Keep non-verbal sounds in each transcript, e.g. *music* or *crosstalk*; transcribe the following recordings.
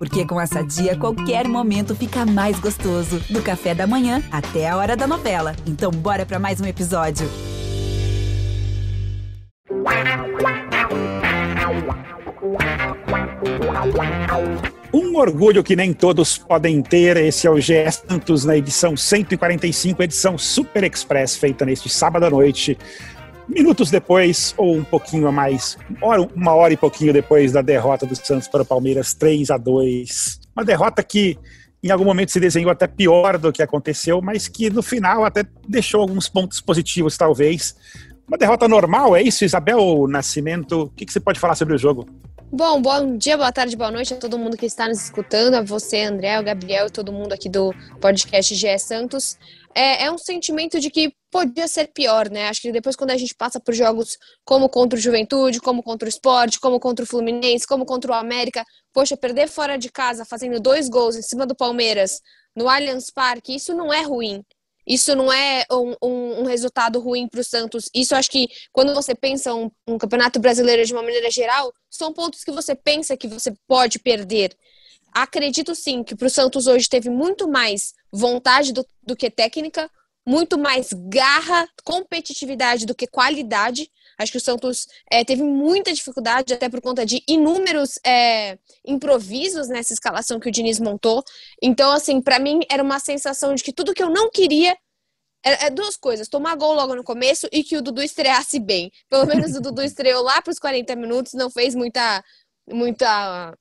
Porque com essa dia, qualquer momento fica mais gostoso. Do café da manhã até a hora da novela. Então, bora para mais um episódio. Um orgulho que nem todos podem ter, esse é o GE Santos na edição 145, edição Super Express, feita neste sábado à noite, minutos depois, ou um pouquinho a mais, uma hora e pouquinho depois da derrota do Santos para o Palmeiras 3 a 2 Uma derrota que em algum momento se desenhou até pior do que aconteceu, mas que no final até deixou alguns pontos positivos, talvez. Uma derrota normal, é isso, Isabel Nascimento? O que, que você pode falar sobre o jogo? Bom, bom dia, boa tarde, boa noite a todo mundo que está nos escutando, a você, André, o Gabriel e todo mundo aqui do podcast GE Santos. É, é, um sentimento de que podia ser pior, né? Acho que depois, quando a gente passa por jogos como contra o Juventude, como contra o Esporte, como contra o Fluminense, como contra o América, poxa, perder fora de casa fazendo dois gols em cima do Palmeiras no Allianz Parque, isso não é ruim. Isso não é um, um, um resultado ruim para o Santos. Isso acho que quando você pensa um, um campeonato brasileiro de uma maneira geral, são pontos que você pensa que você pode perder. Acredito sim que para o Santos hoje teve muito mais vontade do, do que técnica, muito mais garra, competitividade do que qualidade. Acho que o Santos é, teve muita dificuldade, até por conta de inúmeros é, improvisos nessa escalação que o Diniz montou. Então, assim, para mim era uma sensação de que tudo que eu não queria é, é, duas coisas: tomar gol logo no começo e que o Dudu estreasse bem. Pelo menos o Dudu *laughs* estreou lá para os 40 minutos, não fez muita, muita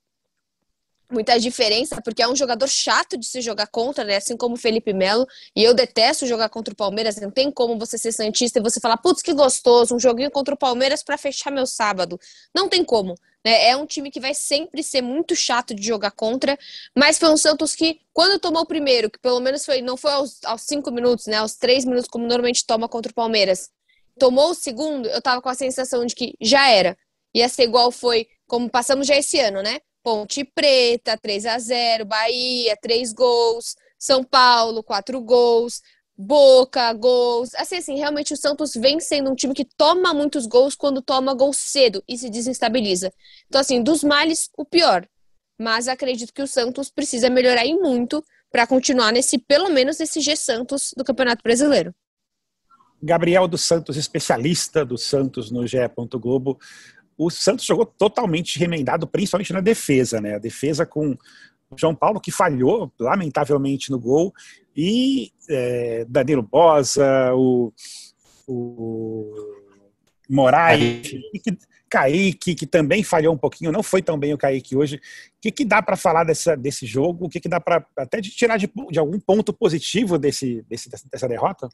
muita diferença, porque é um jogador chato de se jogar contra, né? Assim como o Felipe Melo. E eu detesto jogar contra o Palmeiras. Não tem como você ser Santista e você falar, putz, que gostoso, um joguinho contra o Palmeiras para fechar meu sábado. Não tem como. Né? É um time que vai sempre ser muito chato de jogar contra. Mas foi um Santos que, quando tomou o primeiro, que pelo menos foi, não foi aos, aos cinco minutos, né? Aos três minutos, como normalmente toma contra o Palmeiras. Tomou o segundo, eu tava com a sensação de que já era. Ia ser igual foi, como passamos já esse ano, né? Ponte Preta, 3 a 0 Bahia, 3 gols, São Paulo, 4 gols, Boca, gols. Assim, assim, realmente o Santos vem sendo um time que toma muitos gols quando toma gol cedo e se desestabiliza. Então, assim, dos males, o pior. Mas acredito que o Santos precisa melhorar e muito para continuar nesse, pelo menos, nesse G Santos do Campeonato Brasileiro. Gabriel dos Santos, especialista do Santos no GE. Globo o Santos jogou totalmente remendado, principalmente na defesa, né? A defesa com o João Paulo, que falhou, lamentavelmente, no gol, e é, Danilo Bosa, o, o Moraes, que, Kaique, que também falhou um pouquinho, não foi tão bem o Kaique hoje. O que, que dá para falar dessa, desse jogo? O que, que dá para até de tirar de, de, algum ponto positivo desse, desse, dessa derrota?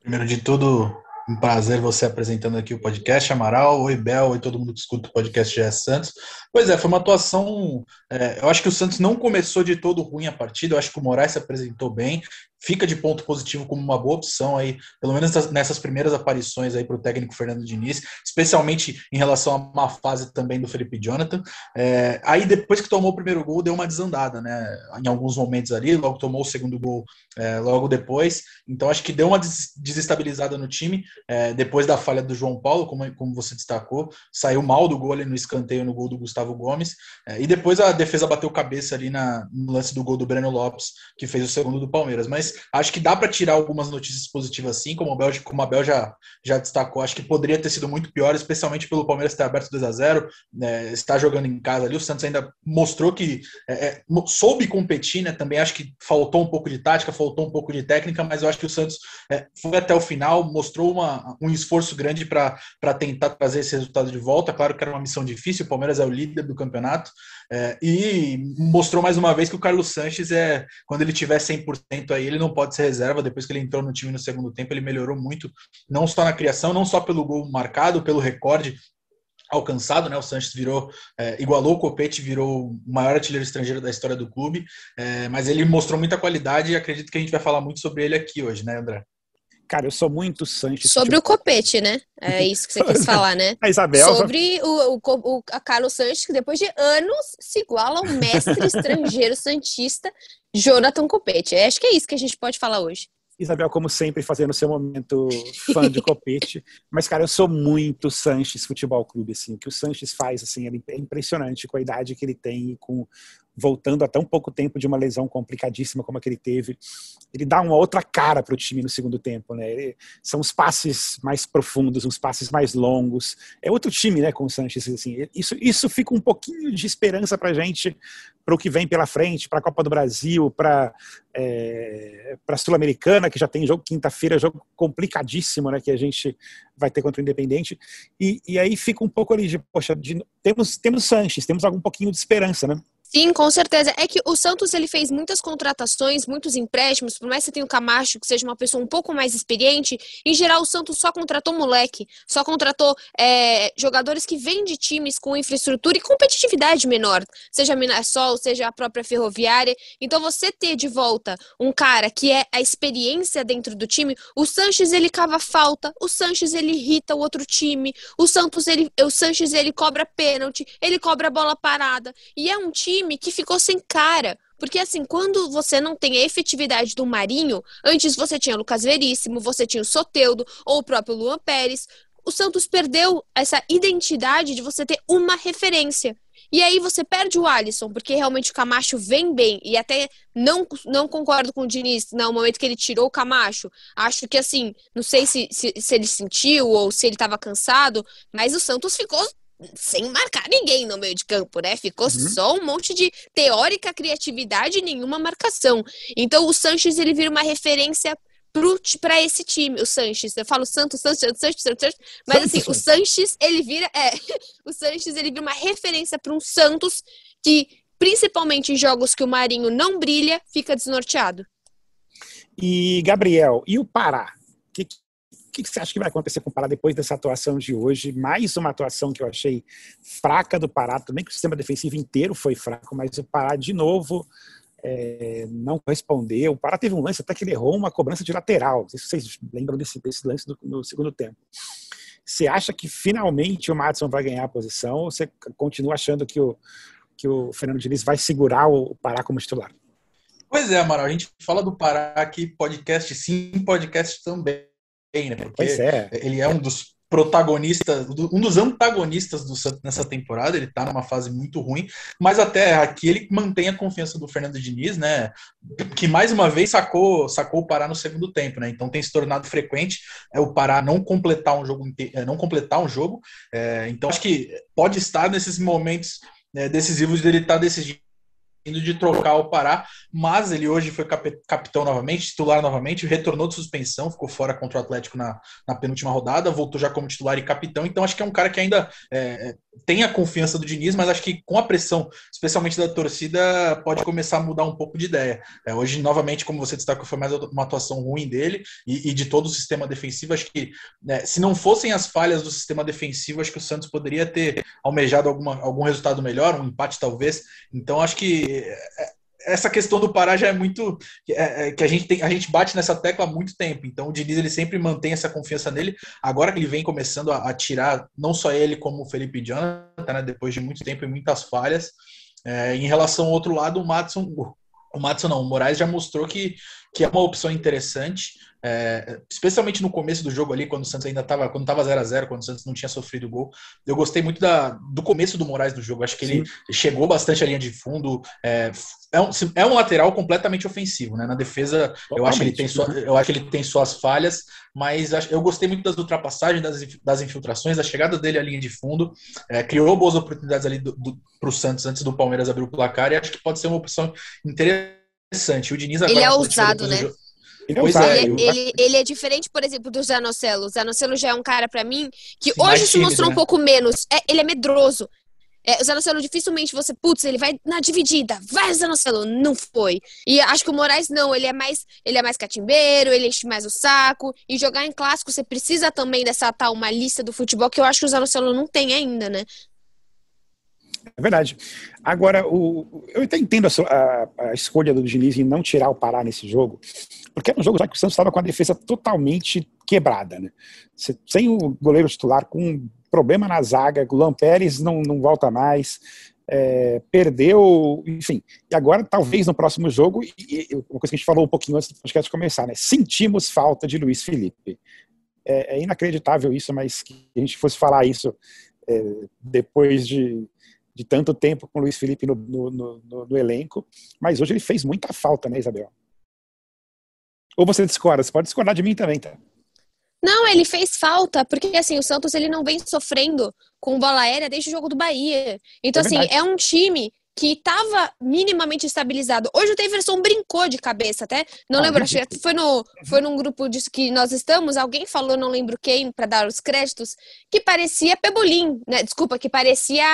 Primeiro de tudo, um prazer você apresentando aqui o podcast, Amaral. Oi, Bel. Oi, todo mundo que escuta o podcast GS Santos. Pois é, foi uma atuação. É, eu acho que o Santos não começou de todo ruim a partida. Eu acho que o Moraes se apresentou bem fica de ponto positivo como uma boa opção aí, pelo menos nessas primeiras aparições aí para o técnico Fernando Diniz, especialmente em relação a uma fase também do Felipe Jonathan. É, aí depois que tomou o primeiro gol, deu uma desandada, né? Em alguns momentos ali, logo tomou o segundo gol é, logo depois. Então acho que deu uma desestabilizada no time é, depois da falha do João Paulo, como, como você destacou, saiu mal do gol ali no escanteio no gol do Gustavo Gomes. É, e depois a defesa bateu cabeça ali na, no lance do gol do Breno Lopes, que fez o segundo do Palmeiras. Mas acho que dá para tirar algumas notícias positivas assim, como, o Bel, como a Bel já, já destacou. Acho que poderia ter sido muito pior, especialmente pelo Palmeiras ter aberto 2 a 0 né, estar jogando em casa ali. O Santos ainda mostrou que é, é, soube competir, né? Também acho que faltou um pouco de tática, faltou um pouco de técnica, mas eu acho que o Santos é, foi até o final, mostrou uma, um esforço grande para tentar trazer esse resultado de volta. Claro que era uma missão difícil, o Palmeiras é o líder do campeonato, é, e mostrou mais uma vez que o Carlos Sanches é, quando ele tiver 100% aí, ele não pode ser reserva. Depois que ele entrou no time no segundo tempo, ele melhorou muito, não só na criação, não só pelo gol marcado, pelo recorde alcançado, né? O Sanches virou, é, igualou o Copete, virou o maior artilheiro estrangeiro da história do clube, é, mas ele mostrou muita qualidade e acredito que a gente vai falar muito sobre ele aqui hoje, né, André? Cara, eu sou muito Sanches. Sobre tipo... o Copete, né? É isso que você quis *laughs* falar, né? A Isabel. Sobre o, o, o a Carlos Sanches, que depois de anos se iguala ao mestre estrangeiro santista Jonathan Copete. Acho que é isso que a gente pode falar hoje. Isabel, como sempre, fazendo seu momento fã de copete. *laughs* Mas, cara, eu sou muito Sanches Futebol Clube, assim. O que o Sanches faz, assim, é impressionante com a idade que ele tem e com voltando há tão pouco tempo de uma lesão complicadíssima como a que ele teve. Ele dá uma outra cara para o time no segundo tempo, né? Ele, são os passes mais profundos, uns passes mais longos. É outro time, né, com o Sanches, assim. Isso, isso fica um pouquinho de esperança para a gente, para o que vem pela frente, para a Copa do Brasil, para é, a Sul-Americana, que já tem jogo quinta-feira, jogo complicadíssimo, né, que a gente vai ter contra o Independente. E, e aí fica um pouco ali de, poxa, de, temos, temos Sanches, temos algum pouquinho de esperança, né? Sim, com certeza. É que o Santos ele fez muitas contratações, muitos empréstimos, por mais que você tenha o Camacho, que seja uma pessoa um pouco mais experiente, em geral o Santos só contratou moleque, só contratou é, jogadores que vêm de times com infraestrutura e competitividade menor, seja a Minasol, seja a própria Ferroviária. Então você ter de volta um cara que é a experiência dentro do time, o Sanches ele cava falta, o Sanches ele irrita o outro time, o Santos ele, o Sanches ele cobra pênalti, ele cobra bola parada, e é um time time que ficou sem cara. Porque assim, quando você não tem a efetividade do Marinho, antes você tinha o Lucas Veríssimo, você tinha o Soteudo ou o próprio Luan Pérez. O Santos perdeu essa identidade de você ter uma referência. E aí você perde o Alisson, porque realmente o Camacho vem bem. E até não, não concordo com o Diniz no momento que ele tirou o Camacho. Acho que assim, não sei se, se, se ele sentiu ou se ele estava cansado, mas o Santos ficou sem marcar ninguém no meio de campo, né? Ficou uhum. só um monte de teórica criatividade e nenhuma marcação. Então o Sanches ele vira uma referência para esse time, o Sanches. Eu falo Santos, Santos, Santos, Santos, Santos, mas assim, o Sanches ele vira, é, *laughs* o Sanches ele vira uma referência para um Santos que principalmente em jogos que o Marinho não brilha, fica desnorteado. E Gabriel, e o Pará? O que, você acha que vai acontecer com o Pará depois dessa atuação de hoje? Mais uma atuação que eu achei fraca do Pará, também que o sistema defensivo inteiro foi fraco, mas o Pará, de novo, é, não respondeu. O Pará teve um lance até que ele errou uma cobrança de lateral. Não sei se vocês lembram desse, desse lance do, no segundo tempo. Você acha que finalmente o Madison vai ganhar a posição ou você continua achando que o, que o Fernando Diniz vai segurar o Pará como titular? Pois é, Amaral, a gente fala do Pará aqui, podcast sim, podcast também né? Porque é. ele é um dos protagonistas, um dos antagonistas do Santos nessa temporada, ele tá numa fase muito ruim, mas até aqui ele mantém a confiança do Fernando Diniz, né? Que mais uma vez sacou, sacou o Pará no segundo tempo, né? Então tem se tornado frequente é o Pará não completar um jogo, é, não completar um jogo. É, então acho que pode estar nesses momentos é, decisivos dele estar tá decidindo de trocar o Pará, mas ele hoje foi capitão novamente, titular novamente, retornou de suspensão, ficou fora contra o Atlético na, na penúltima rodada, voltou já como titular e capitão, então acho que é um cara que ainda é, tem a confiança do Diniz, mas acho que com a pressão, especialmente da torcida, pode começar a mudar um pouco de ideia. É, hoje, novamente, como você destacou, foi mais uma atuação ruim dele e, e de todo o sistema defensivo. Acho que né, se não fossem as falhas do sistema defensivo, acho que o Santos poderia ter almejado alguma, algum resultado melhor, um empate talvez. Então, acho que essa questão do Pará já é muito é, é, que a gente tem, a gente bate nessa tecla há muito tempo. Então o Diniz ele sempre mantém essa confiança nele. Agora que ele vem começando a, a tirar não só ele como o Felipe Jonathan, né, depois de muito tempo e muitas falhas. É, em relação ao outro lado, o Matson, o Matson não, o Moraes já mostrou que, que é uma opção interessante. É, especialmente no começo do jogo ali, quando o Santos ainda estava, quando estava 0 a 0 quando o Santos não tinha sofrido gol. Eu gostei muito da, do começo do Moraes no jogo. Acho que ele Sim. chegou bastante à linha de fundo. É, é, um, é um lateral completamente ofensivo, né? Na defesa, eu acho, que ele tem sua, eu acho que ele tem suas falhas, mas eu gostei muito das ultrapassagens, das, das infiltrações, da chegada dele à linha de fundo. É, criou boas oportunidades ali para o Santos antes do Palmeiras abrir o placar e acho que pode ser uma opção interessante. O Diniz agora. Ele é ousado, né? Ele, é, ele, ele, ele, é diferente, por exemplo, do Zanocelo. O Zanocelo já é um cara, para mim, que Sim, hoje se tímido, mostrou né? um pouco menos. É, ele é medroso. É, o Zanocelo dificilmente você, putz, ele vai na dividida, vai Zanocelo, não foi. E acho que o Moraes não, ele é mais, ele é mais catimbeiro, ele enche mais o saco. E jogar em clássico, você precisa também dessa tal uma lista do futebol que eu acho que o Zanocelo não tem ainda, né? É verdade. Agora, o, eu até entendo a, a, a, escolha do Diniz em não tirar o Pará nesse jogo, porque era um jogo já que o Santos estava com a defesa totalmente quebrada. Né? sem o goleiro titular, com um problema na zaga, o Luan Pérez não, não volta mais, é, perdeu, enfim. E agora, talvez no próximo jogo, e, e, uma coisa que a gente falou um pouquinho antes do podcast começar, né? Sentimos falta de Luiz Felipe. É, é inacreditável isso, mas que a gente fosse falar isso é, depois de, de tanto tempo com o Luiz Felipe no, no, no, no, elenco. Mas hoje ele fez muita falta, né, Isabel? Ou você discorda? Você pode discordar de mim também, tá? Não, ele fez falta, porque assim, o Santos ele não vem sofrendo com bola aérea desde o jogo do Bahia. Então, é assim, é um time que estava minimamente estabilizado. Hoje o Davidson brincou de cabeça, até. Não ah, lembro, acho que foi, no, foi num grupo disso que nós estamos, alguém falou, não lembro quem, para dar os créditos, que parecia Pebolim, né? Desculpa, que parecia.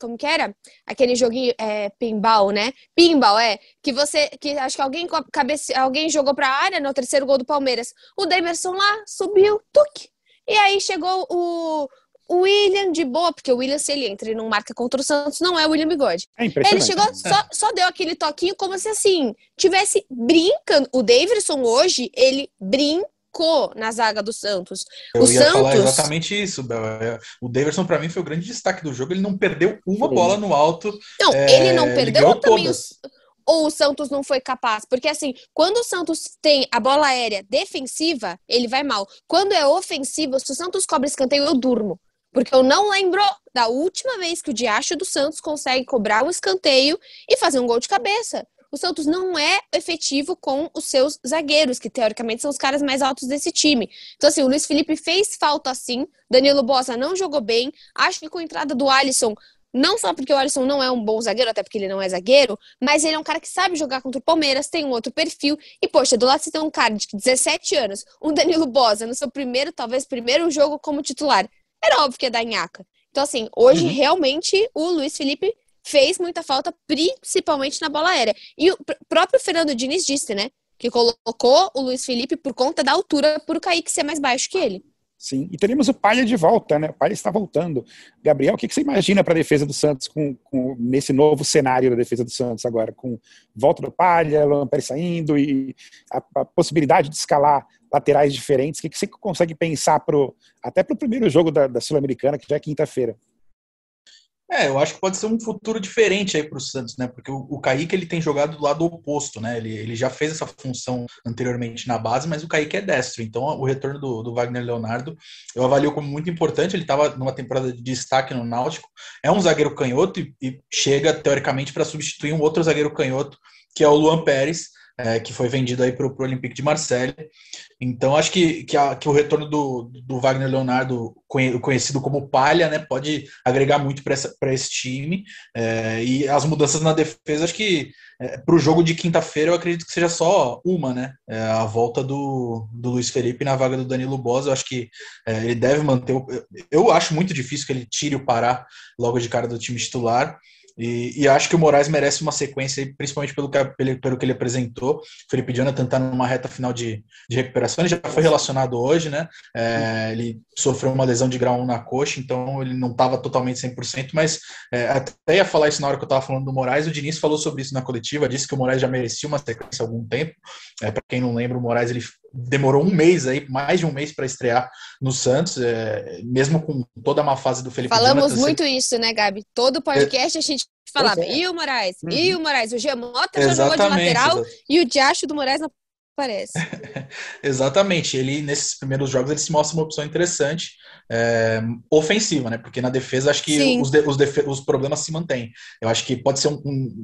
Como que era? Aquele joguinho, é, pinball, né? Pinball, é. Que você. que Acho que alguém, cabeça, alguém jogou para a área no terceiro gol do Palmeiras. O Davidson lá subiu, tuque. E aí chegou o, o William, de boa, porque o William, se ele entra e não marca contra o Santos, não é o William Bigode. É ele chegou, só, só deu aquele toquinho como se assim, tivesse brincando. O Davidson hoje, ele brincou na zaga do Santos. Eu o ia Santos... falar exatamente isso, Bel. É, o Davidson, para mim, foi o grande destaque do jogo. Ele não perdeu uma Sim. bola no alto. Não, é, ele não perdeu ele também. Os ou o Santos não foi capaz? Porque assim, quando o Santos tem a bola aérea defensiva, ele vai mal. Quando é ofensivo, se o Santos cobra escanteio, eu durmo. Porque eu não lembro da última vez que o Diacho do Santos consegue cobrar um escanteio e fazer um gol de cabeça. O Santos não é efetivo com os seus zagueiros, que teoricamente são os caras mais altos desse time. Então, assim, o Luiz Felipe fez falta sim. Danilo Bossa não jogou bem. Acho que com a entrada do Alisson, não só porque o Alisson não é um bom zagueiro, até porque ele não é zagueiro, mas ele é um cara que sabe jogar contra o Palmeiras, tem um outro perfil. E, poxa, do lado você tem um cara de 17 anos, um Danilo Bosa, no seu primeiro, talvez primeiro jogo como titular era óbvio que ia dar nhaca. Então, assim, hoje uhum. realmente o Luiz Felipe fez muita falta, principalmente na bola aérea. E o próprio Fernando Diniz disse, né? Que colocou o Luiz Felipe por conta da altura por o Kaique ser mais baixo que ele. Sim, e teremos o Palha de volta, né? O Palha está voltando. Gabriel, o que você imagina para a defesa do Santos com, com, nesse novo cenário da defesa do Santos agora, com volta do Palha, Luan Pérez saindo e a, a possibilidade de escalar laterais diferentes? O que, você consegue pensar pro, até para o primeiro jogo da, da Sul-Americana, que já é quinta-feira? É, eu acho que pode ser um futuro diferente aí para o Santos, né? Porque o, o Kaique ele tem jogado do lado oposto, né? Ele, ele já fez essa função anteriormente na base, mas o Kaique é destro. Então o retorno do, do Wagner Leonardo eu avalio como muito importante. Ele estava numa temporada de destaque no Náutico. É um zagueiro canhoto e, e chega teoricamente para substituir um outro zagueiro canhoto que é o Luan Pérez é, que foi vendido aí para o Olympique de Marseille. Então, acho que, que, a, que, o retorno do, do Wagner Leonardo, conhecido como Palha, né, pode agregar muito para esse time. É, e as mudanças na defesa, acho que é, para o jogo de quinta-feira, eu acredito que seja só uma, né? É, a volta do, do Luiz Felipe na vaga do Danilo Bosa. Eu acho que é, ele deve manter. O, eu acho muito difícil que ele tire o Pará logo de cara do time titular. E, e, acho que o Moraes merece uma sequência, principalmente pelo que, pelo, que ele apresentou. Felipe Jonathan está numa reta final de, de recuperação, ele já foi relacionado hoje, né? É, ele sofreu uma lesão de grau 1 na coxa, então ele não estava totalmente 100%, mas é, até ia falar isso na hora que eu estava falando do Moraes. O Diniz falou sobre isso na coletiva, disse que o Moraes já merecia uma sequência há algum tempo. É, Para quem não lembra, o Moraes ele demorou um mês aí, mais de um mês para estrear no Santos, é, mesmo com toda uma fase do Felipe Falamos Jonathan, muito você... isso, né, Gabi? Todo podcast a gente falava, é. e o Moraes? Uhum. E o Moraes? O Gemota já jogou de lateral exatamente. e o Diacho do Moraes não aparece. *laughs* Exatamente. Ele, nesses primeiros jogos, ele se mostra uma opção interessante, é, ofensiva, né? Porque na defesa, acho que os, de, os, os, problemas se mantêm. Eu acho que pode ser um, um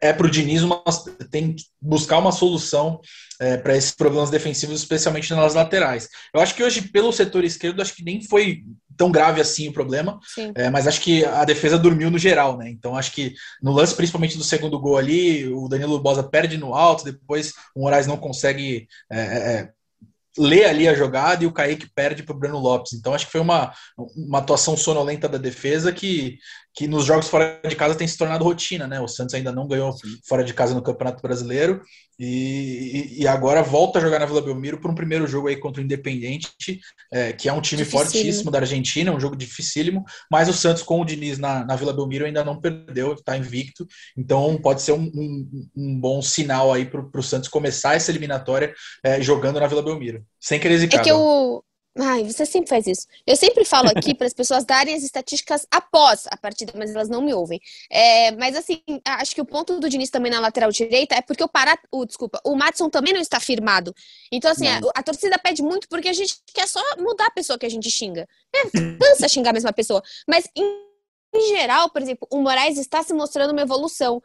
é, para o Diniz uma, tem que buscar uma solução é, para esses problemas defensivos, especialmente nas laterais. Eu acho que hoje, pelo setor esquerdo, acho que nem foi tão grave assim o problema, é, mas acho que a defesa dormiu no geral, né? Então acho que no lance, principalmente do segundo gol ali, o Danilo Bosa perde no alto, depois o Moraes não consegue é, é, é lê ali a jogada e o Kaique perde para o Bruno Lopes. Então acho que foi uma, uma atuação sonolenta da defesa que, que nos jogos fora de casa tem se tornado rotina, né? O Santos ainda não ganhou fora de casa no Campeonato Brasileiro e, e agora volta a jogar na Vila Belmiro por um primeiro jogo aí contra o Independente, é, que é um time fortíssimo da Argentina, um jogo dificílimo, mas o Santos com o Diniz na, na Vila Belmiro ainda não perdeu, está invicto, então pode ser um, um, um bom sinal aí para o Santos começar essa eliminatória é, jogando na Vila Belmiro, sem querer zicar. É que o, Ai, você sempre faz isso. Eu sempre falo aqui *laughs* para as pessoas darem as estatísticas após a partida, mas elas não me ouvem. É, mas assim, acho que o ponto do Diniz também na lateral direita é porque o Pará, o, desculpa, o Matson também não está firmado. Então, assim, a, a, torcida pede muito porque a gente quer só mudar a pessoa que a gente xinga. É, cansa xingar a mesma pessoa. Mas em, em geral, por exemplo, o Moraes está se mostrando uma evolução.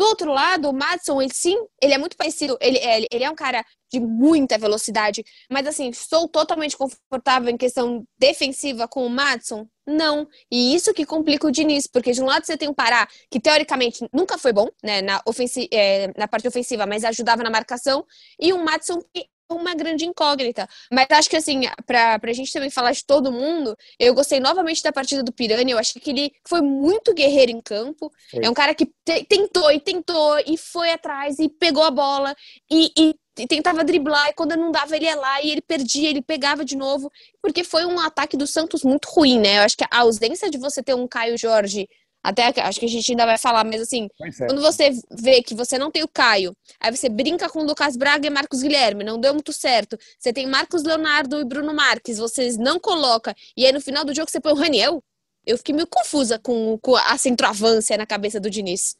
Do outro lado, o Madison, ele sim, ele é muito parecido, ele, ele, ele é um cara de muita velocidade, mas assim, sou totalmente confortável em questão defensiva com o Madison? Não. E isso que complica o Diniz, porque de um lado você tem o Pará, que teoricamente nunca foi bom, né, na, ofensi é, na parte ofensiva, mas ajudava na marcação, e um Madison que uma grande incógnita. Mas acho que, assim, pra, pra gente também falar de todo mundo, eu gostei novamente da partida do Piranha. Eu achei que ele foi muito guerreiro em campo. Foi. É um cara que te, tentou e tentou e foi atrás e pegou a bola e, e, e, tentava driblar. E quando não dava, ele ia lá e ele perdia, ele pegava de novo. Porque foi um ataque do Santos muito ruim, né? Eu acho que a ausência de você ter um Caio Jorge até acho que a gente ainda vai falar, mas assim, é. quando você vê que você não tem o Caio, aí você brinca com o Lucas Braga e Marcos Guilherme, não deu muito certo. Você tem Marcos Leonardo e Bruno Marques, vocês não coloca, e aí no final do jogo você põe o Raniel. Eu fiquei meio confusa com, com a centroavância na cabeça do Diniz.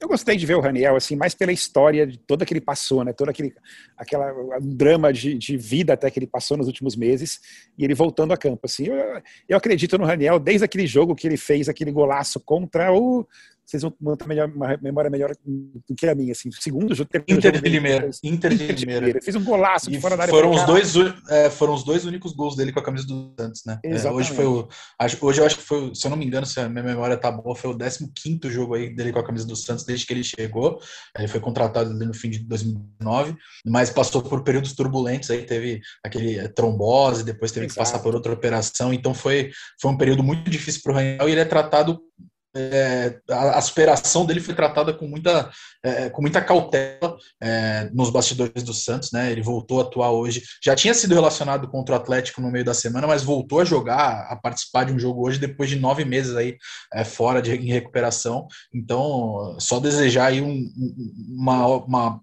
Eu gostei de ver o Raniel, assim, mais pela história de toda que ele passou, né? Todo aquele aquela, um drama de, de vida até que ele passou nos últimos meses e ele voltando a campo, assim. Eu, eu acredito no Raniel desde aquele jogo que ele fez, aquele golaço contra o vocês vão manter melhor, uma memória melhor do que a minha, assim, segundo jogo. Inter de Limeira. Inter de Limeira. Fez um golaço de fora da área. Foram os, dois, é, foram os dois únicos gols dele com a camisa do Santos, né? É, hoje foi o, hoje eu acho que foi, se eu não me engano, se a minha memória tá boa, foi o 15 jogo aí dele com a camisa do Santos desde que ele chegou. Ele foi contratado no fim de 2009, mas passou por períodos turbulentos aí, teve aquele é, trombose, depois teve Exato. que passar por outra operação, então foi, foi um período muito difícil para o Rangel e ele é tratado é, a, a, superação dele foi tratada com muita, é, com muita cautela é, nos bastidores do Santos, né? Ele voltou a atuar hoje. Já tinha sido relacionado contra o Atlético no meio da semana, mas voltou a jogar, a participar de um jogo hoje depois de nove meses aí é, fora de em recuperação. Então, só desejar aí um, uma, uma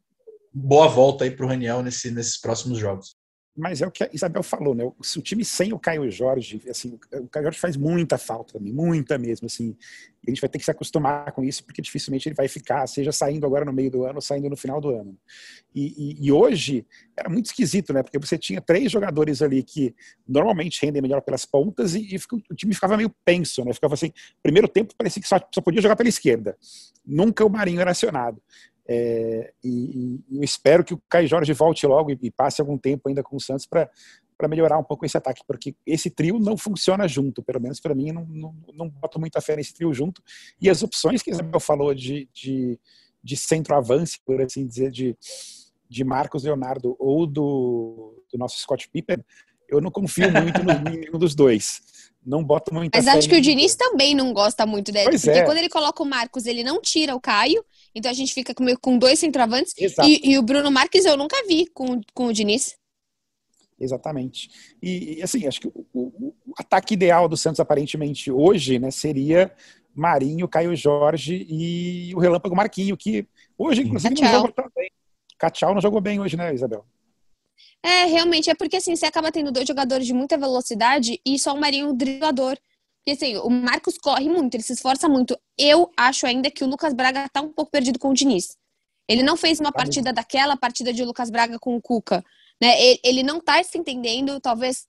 boa volta aí para o Raniel nesse, nesses próximos jogos mas é o que a Isabel falou, né? Se o time sem o Caio Jorge, assim, o Caio Jorge faz muita falta muita mesmo, assim. a gente vai ter que se acostumar com isso, porque dificilmente ele vai ficar, seja saindo agora no meio do ano, ou saindo no final do ano. E, e, e, hoje era muito esquisito, né? Porque você tinha três jogadores ali que normalmente rendem melhor pelas pontas e, e o time ficava meio penso, né? Ficava assim, primeiro tempo parecia que só, só podia jogar pela esquerda. Nunca o Marinho era acionado. É, e, e, eu espero que o Caio Jorge volte logo e, e passe algum tempo ainda com o Santos para para melhorar um pouco esse ataque, porque esse trio não funciona junto, pelo menos para mim, não, não, não boto muita fé nesse trio junto. E as opções que Isabel falou de, de, de centroavance, por assim dizer, de, de Marcos Leonardo ou do, do nosso Scott Pippen, eu não confio muito no *laughs* nenhum dos dois não boto muita Mas acho que o Diniz também não gosta muito dele. Pois porque é. quando ele coloca o Marcos, ele não tira o Caio. Então a gente fica com, com dois centroavantes. E, e, o Bruno Marques eu nunca vi com, com o Diniz. Exatamente. E, assim, acho que o, o, o, ataque ideal do Santos, aparentemente, hoje, né, seria Marinho, Caio Jorge e o Relâmpago Marquinho, que hoje, inclusive, não jogou tão bem. Cachau não jogou bem hoje, né, Isabel? É, realmente, é porque assim, você acaba tendo dois jogadores de muita velocidade e só o Marinho driblador. Porque assim, o Marcos corre muito, ele se esforça muito. Eu acho ainda que o Lucas Braga tá um pouco perdido com o Diniz. Ele não fez uma partida daquela partida de Lucas Braga com o Cuca. Né? Ele, ele não tá se entendendo, talvez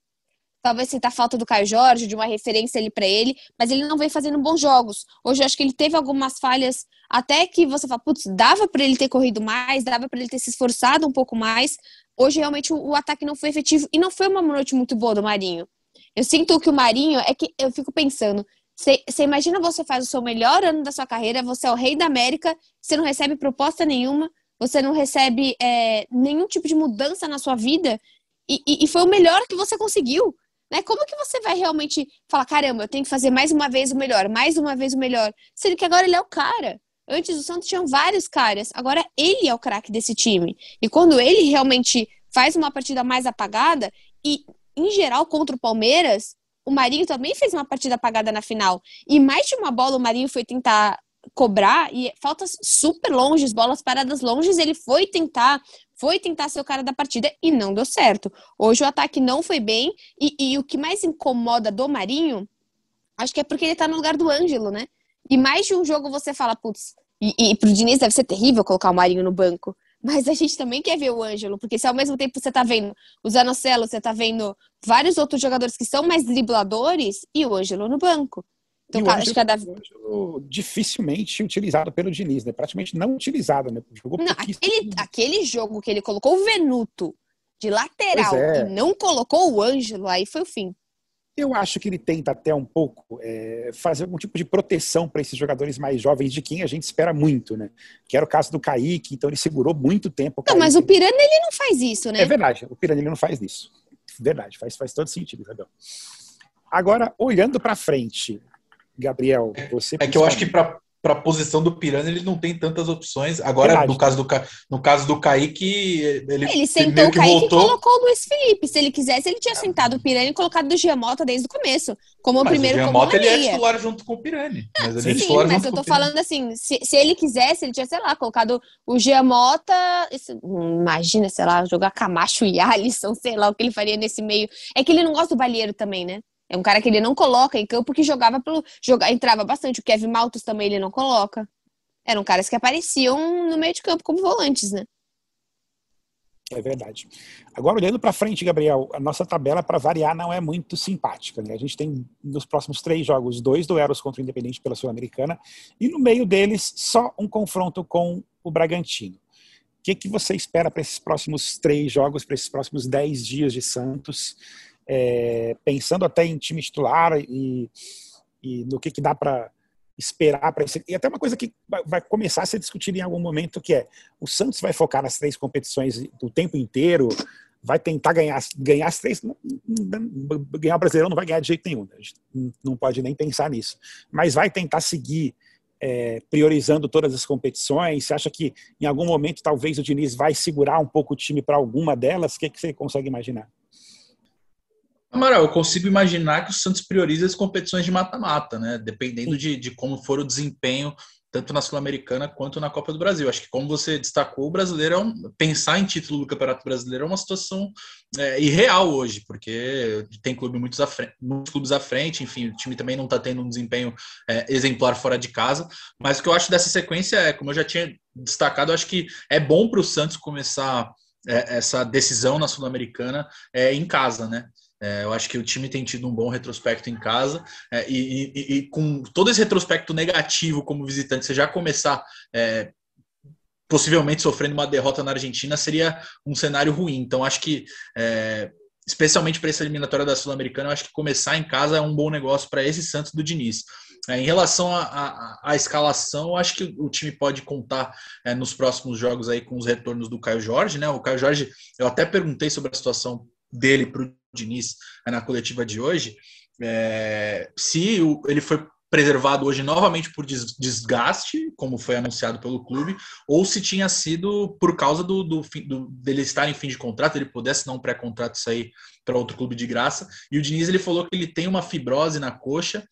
talvez sinta falta do Caio Jorge, de uma referência ali para ele, mas ele não vem fazendo bons jogos. Hoje eu acho que ele teve algumas falhas, até que você fala, putz, dava para ele ter corrido mais, dava para ele ter se esforçado um pouco mais, hoje realmente o, o, ataque não foi efetivo e não foi uma noite muito boa do Marinho. Eu sinto que o Marinho é que eu fico pensando. Você imagina você faz o seu melhor ano da sua carreira, você é o rei da América, você não recebe proposta nenhuma, você não recebe é, nenhum tipo de mudança na sua vida e, e, e, foi o melhor que você conseguiu. Né? Como que você vai realmente falar, caramba, eu tenho que fazer mais uma vez o melhor, mais uma vez o melhor, sendo que agora ele é o cara. Antes o Santos tinha vários caras, agora ele é o craque desse time. E quando ele realmente faz uma partida mais apagada, e em geral contra o Palmeiras, o Marinho também fez uma partida apagada na final. E mais de uma bola o Marinho foi tentar cobrar e faltas super longes, bolas paradas longes, ele foi tentar, foi tentar ser o cara da partida e não deu certo. Hoje o ataque não foi bem e, e o que mais incomoda do Marinho, acho que é porque ele tá no lugar do Ângelo, né? E mais de um jogo você fala, putz, e, e pro Diniz deve ser terrível colocar o Marinho no banco. Mas a gente também quer ver o Ângelo, porque se ao mesmo tempo você tá vendo o Zanocelo, você tá vendo vários outros jogadores que são mais dribladores e o Ângelo no banco. Então, cara, acho que cada dificilmente utilizado pelo Diniz, né? Praticamente não utilizado, né? Jogou não, aquele, aquele jogo que ele colocou o Venuto de lateral é. e não colocou o Ângelo, aí foi o fim. Eu acho que ele tenta até um pouco é, fazer algum tipo de proteção para esses jogadores mais jovens, de quem a gente espera muito, né? Que era o caso do Kaique, então ele segurou muito tempo. Não, mas o Piranha ele não faz isso, né? É verdade, o Piranha ele não faz isso. Verdade, faz, faz todo sentido, Isabel. Agora, olhando para frente, Gabriel, você. É que eu acho que para para a posição do Piranha, ele não tem tantas opções. Agora, no caso, do, no caso do Kaique, ele. Ele sentou o Kaique voltou... e colocou o Luiz Felipe. Se ele quisesse, ele tinha sentado o Piranha e colocado o Giamota desde o começo. Como mas o primeiro. O Giamota ele é titular junto com o Piranha. Mas sim, é sim mas eu tô falando assim: se, se, ele quisesse, ele tinha, sei lá, colocado o Giamota. Isso, imagina, sei lá, jogar Camacho e Alisson, sei lá o que ele faria nesse meio. É que ele não gosta do Balheiro também, né? É um cara que ele não coloca em campo que jogava pelo. Joga, entrava bastante. O Kevin Maltos também ele não coloca. Eram caras que apareciam no meio de campo como volantes, né? É verdade. Agora, olhando para frente, Gabriel, a nossa tabela, para variar, não é muito simpática. Né? A gente tem nos próximos três jogos dois duelos contra o Independente pela Sul-Americana e no meio deles só um confronto com o Bragantino. O que, que você espera para esses próximos três jogos, para esses próximos dez dias de Santos? É, pensando até em time titular e, e no que, que dá para esperar para. E até uma coisa que vai começar a ser discutida em algum momento, que é o Santos vai focar nas três competições o tempo inteiro, vai tentar ganhar, ganhar as três. Ganhar o Brasileirão não vai ganhar de jeito nenhum, a gente não pode nem pensar nisso. Mas vai tentar seguir é, priorizando todas as competições? Você acha que em algum momento talvez o Diniz vai segurar um pouco o time para alguma delas? O que, que você consegue imaginar? Amaral, eu consigo imaginar que o Santos prioriza as competições de mata-mata, né? Dependendo de, de como for o desempenho, tanto na Sul-Americana quanto na Copa do Brasil. Acho que, como você destacou, o brasileiro é um, pensar em título do Campeonato Brasileiro é uma situação é, irreal hoje, porque tem clube muitos, frente, muitos clubes à frente, enfim, o time também não está tendo um desempenho é, exemplar fora de casa. Mas o que eu acho dessa sequência é, como eu já tinha destacado, acho que é bom para o Santos começar é, essa decisão na Sul-Americana é, em casa, né? É, eu acho que o time tem tido um bom retrospecto em casa é, e, e, e, com todo esse retrospecto negativo como visitante, você já começar é, possivelmente sofrendo uma derrota na Argentina seria um cenário ruim. Então, acho que, é, especialmente para essa eliminatória da Sul-Americana, eu acho que começar em casa é um bom negócio para esse Santos do Diniz. É, em relação à escalação, acho que o time pode contar é, nos próximos jogos aí com os retornos do Caio Jorge, né? O Caio Jorge, eu até perguntei sobre a situação dele para o Diniz na coletiva de hoje, é, se o, ele foi preservado hoje novamente por desgaste, como foi anunciado pelo clube, ou se tinha sido por causa do, do, do dele estar em fim de contrato, ele pudesse não um pré-contrato sair para outro clube de graça. E o Diniz ele falou que ele tem uma fibrose na coxa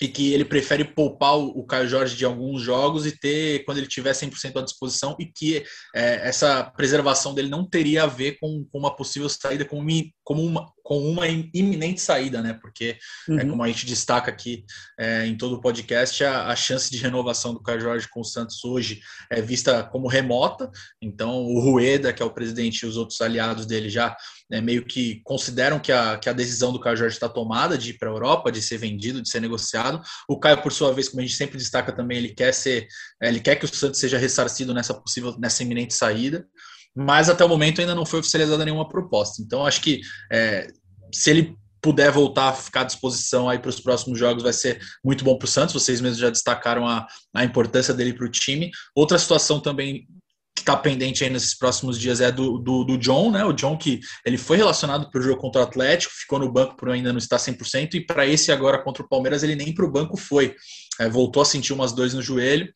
e que ele prefere poupar o Caio Jorge de alguns jogos e ter quando ele tiver 100% à disposição e que é, essa preservação dele não teria a ver com, com uma possível saída, com, como uma, com uma iminente saída, né? Porque, é, uhum. é, como a gente destaca aqui é, em todo o podcast, a, a, chance de renovação do Caio Jorge com o Santos hoje é vista como remota. Então, o Rueda, que é o presidente, e os outros aliados dele já é, meio que consideram que a, que a decisão do Caio Jorge está tomada de ir para a Europa, de ser vendido, de ser negociado. O Caio, por sua vez, como a gente sempre destaca também, ele quer ser, é, ele quer que o Santos seja ressarcido nessa possível, nessa iminente saída mas até o momento ainda não foi oficializada nenhuma proposta. Então, acho que é, se ele puder voltar a ficar à disposição aí para os próximos jogos, vai ser muito bom para o Santos. Vocês mesmos já destacaram a, a importância dele para o time. Outra situação também que está pendente aí nesses próximos dias é do, do, do, John, né? O John que ele foi relacionado para o jogo contra o Atlético, ficou no banco por ainda não estar 100%, e para esse agora contra o Palmeiras ele nem para o banco foi. É, voltou a sentir umas dores no joelho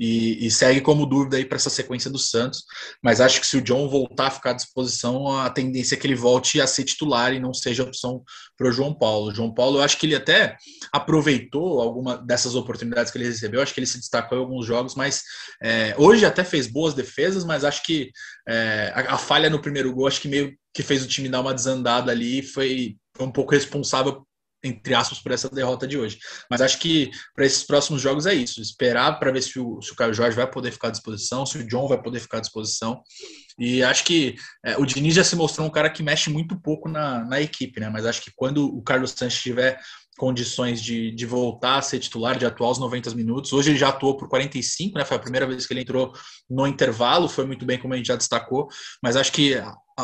e, e segue como dúvida aí para essa sequência do Santos. Mas acho que se o John voltar a ficar à disposição, a tendência é que ele volte a ser titular e não seja opção para o João Paulo. O João Paulo, eu acho que ele até aproveitou alguma dessas oportunidades que ele recebeu, acho que ele se destacou em alguns jogos, mas é, hoje até fez boas defesas, mas acho que é, a, a falha no primeiro gol, acho que meio que fez o time dar uma desandada ali, foi, foi um pouco responsável entre aspas, por essa derrota de hoje. Mas acho que para esses próximos jogos é isso: esperar para ver se o, se o Caio Jorge vai poder ficar à disposição, se o John vai poder ficar à disposição. E acho que é, o Diniz já se mostrou um cara que mexe muito pouco na, na equipe, né? Mas acho que quando o Carlos Sanches tiver condições de, de voltar a ser titular, de atuar os 90 minutos. Hoje ele já atuou por 45, né? Foi a primeira vez que ele entrou no intervalo, foi muito bem, como a gente já destacou, mas acho que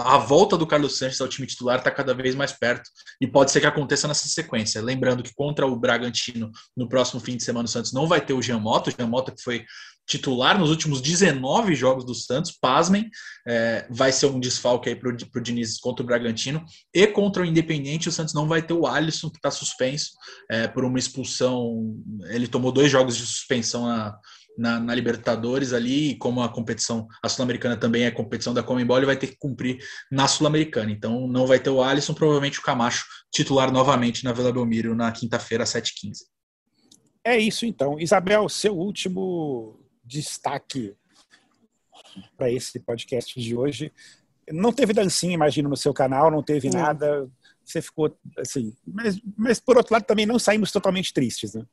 a, volta do Carlos Sanches ao time titular está cada vez mais perto e pode ser que aconteça nessa sequência. Lembrando que contra o Bragantino, no próximo fim de semana, o Santos não vai ter o Jean Mota, o Jean Mota que foi titular nos últimos 19 jogos do Santos, pasmem, é, vai ser um desfalque aí para o Diniz contra o Bragantino, e contra o Independente o Santos não vai ter o Alisson, que está suspenso é, por uma expulsão, ele tomou dois jogos de suspensão na, na, na Libertadores ali, e como a competição, a Sul-Americana também é competição da Comembol, ele vai ter que cumprir na Sul-Americana, então não vai ter o Alisson, provavelmente o Camacho titular novamente na Vila Belmiro na quinta-feira, às 7h15. É isso então. Isabel, seu último destaque para esse podcast de hoje. Não teve dancinha, imagino, no seu canal, não teve não. nada. Você ficou assim. Mas, mas, por outro lado, também não saímos totalmente tristes, né?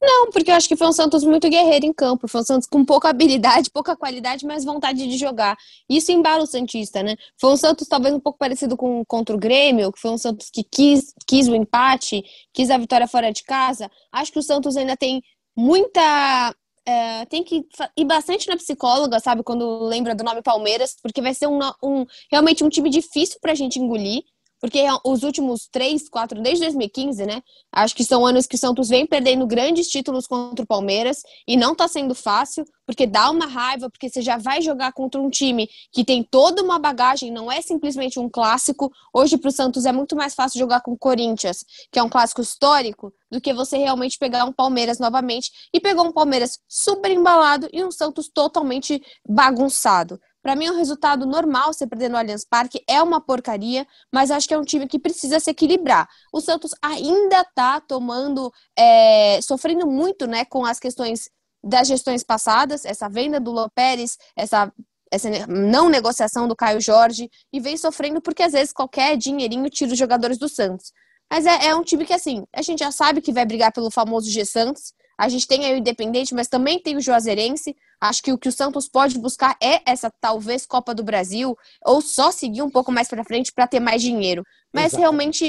Não, porque eu acho que foi um Santos muito guerreiro em campo. Foi um Santos com pouca habilidade, pouca qualidade, mas vontade de jogar. Isso embala o Santista, né? Foi um Santos talvez um pouco parecido com contra o Grêmio, que foi um Santos que quis, quis o empate, quis a vitória fora de casa. Acho que o Santos ainda tem muita é, tem que ir bastante na psicóloga, sabe, quando lembra do nome Palmeiras, porque vai ser um, um realmente um time difícil pra gente engolir. Porque os últimos três, quatro, desde 2015, né? Acho que são anos que o Santos vem perdendo grandes títulos contra o Palmeiras e não tá sendo fácil, porque dá uma raiva, porque você já vai jogar contra um time que tem toda uma bagagem, não é simplesmente um clássico. Hoje pro Santos é muito mais fácil jogar com o Corinthians, que é um clássico histórico, do que você realmente pegar um Palmeiras novamente e pegou um Palmeiras super embalado e um Santos totalmente bagunçado. Para mim é um resultado normal você perder no Allianz Parque, é uma porcaria, mas acho que é um time que precisa se equilibrar. O Santos ainda está tomando, é, sofrendo muito né, com as questões das gestões passadas, essa venda do Lopérez, essa essa não negociação do Caio Jorge e vem sofrendo porque às vezes qualquer dinheirinho tira os jogadores do Santos. Mas é, é, um time que, assim, a gente já sabe que vai brigar pelo famoso G Santos. A gente tem aí o Independente, mas também tem o Juazeirense. Acho que o que o Santos pode buscar é essa, talvez, Copa do Brasil, ou só seguir um pouco mais para frente para ter mais dinheiro. Mas Exato. realmente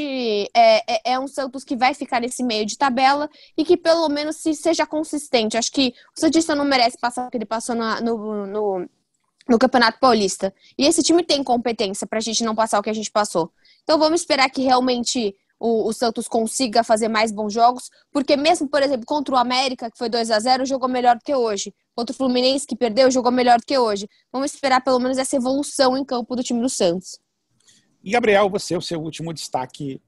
é, é, é, um Santos que vai ficar nesse meio de tabela e que pelo menos se seja consistente. Acho que o Santista não merece passar o que ele passou no, no, no, no Campeonato Paulista. E esse time tem competência para a gente não passar o que a gente passou. Então vamos esperar que realmente o, o, Santos consiga fazer mais bons jogos, porque mesmo, por exemplo, contra o América, que foi 2 a 0 jogou melhor do que hoje. Contra o Fluminense, que perdeu, jogou melhor do que hoje. Vamos esperar pelo menos essa evolução em campo do time do Santos. E, Gabriel, você, o seu último destaque.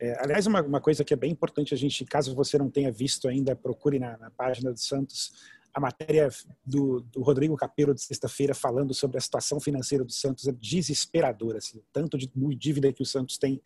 É, aliás, uma, uma, coisa que é bem importante a gente, caso você não tenha visto ainda, procure na, na página do Santos a matéria do, do Rodrigo Capello de sexta-feira falando sobre a situação financeira do Santos é desesperadora, assim, tanto de dívida que o Santos tem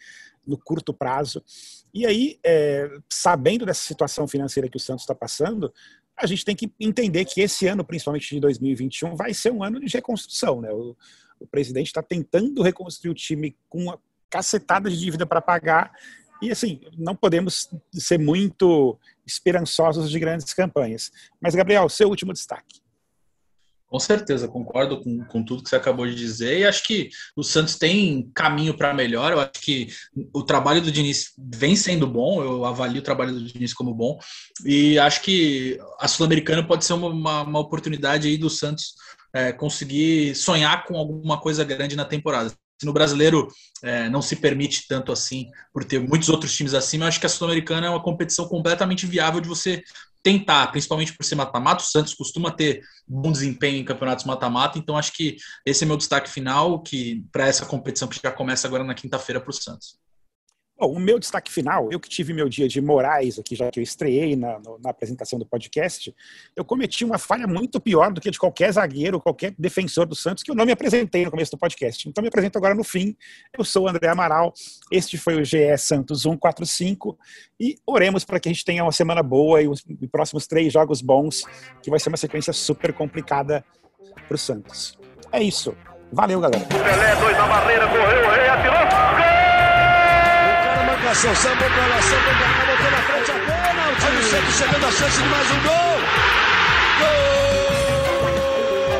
no curto prazo. E aí, é, sabendo dessa situação financeira que o Santos está passando, a gente tem que entender que esse ano, principalmente de 2021, vai ser um ano de reconstrução. Né? O, o presidente está tentando reconstruir o time com uma cacetada de dívida para pagar e assim, não podemos ser muito esperançosos de grandes campanhas. Mas, Gabriel, seu último destaque. Com certeza, concordo com, com tudo que você acabou de dizer e acho que o Santos tem caminho para melhor. Eu acho que o trabalho do Diniz vem sendo bom, eu avalio o trabalho do Diniz como bom e acho que a Sul-Americana pode ser uma, uma, uma, oportunidade aí do Santos é, conseguir sonhar com alguma coisa grande na temporada no brasileiro é, não se permite tanto assim, por ter muitos outros times acima, eu acho que a Sul-Americana é uma competição completamente viável de você tentar, principalmente por ser mata-mata. O Santos costuma ter bom desempenho em campeonatos mata-mata, então acho que esse é meu destaque final, que para essa competição que já começa agora na quinta-feira para o Santos. Bom, o meu destaque final, eu que tive meu dia de Moraes aqui, já que eu estreiei na, na, apresentação do podcast, eu cometi uma falha muito pior do que de qualquer zagueiro, qualquer defensor do Santos, que eu não me apresentei no começo do podcast. Então me apresento agora no fim. Eu sou o André Amaral, este foi o GE Santos 145 e oremos para que a gente tenha uma semana boa e os próximos três jogos bons, que vai ser uma sequência super complicada para o Santos. É isso. Valeu, galera. Pelé, dois na barreira, correu, rei, atirou. Marcação, sambou pra lá, sambou pra cá, botou na frente a. Olha o Santos chegando a chance de mais um gol.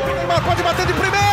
Gol! Neymar pode bater de primeira.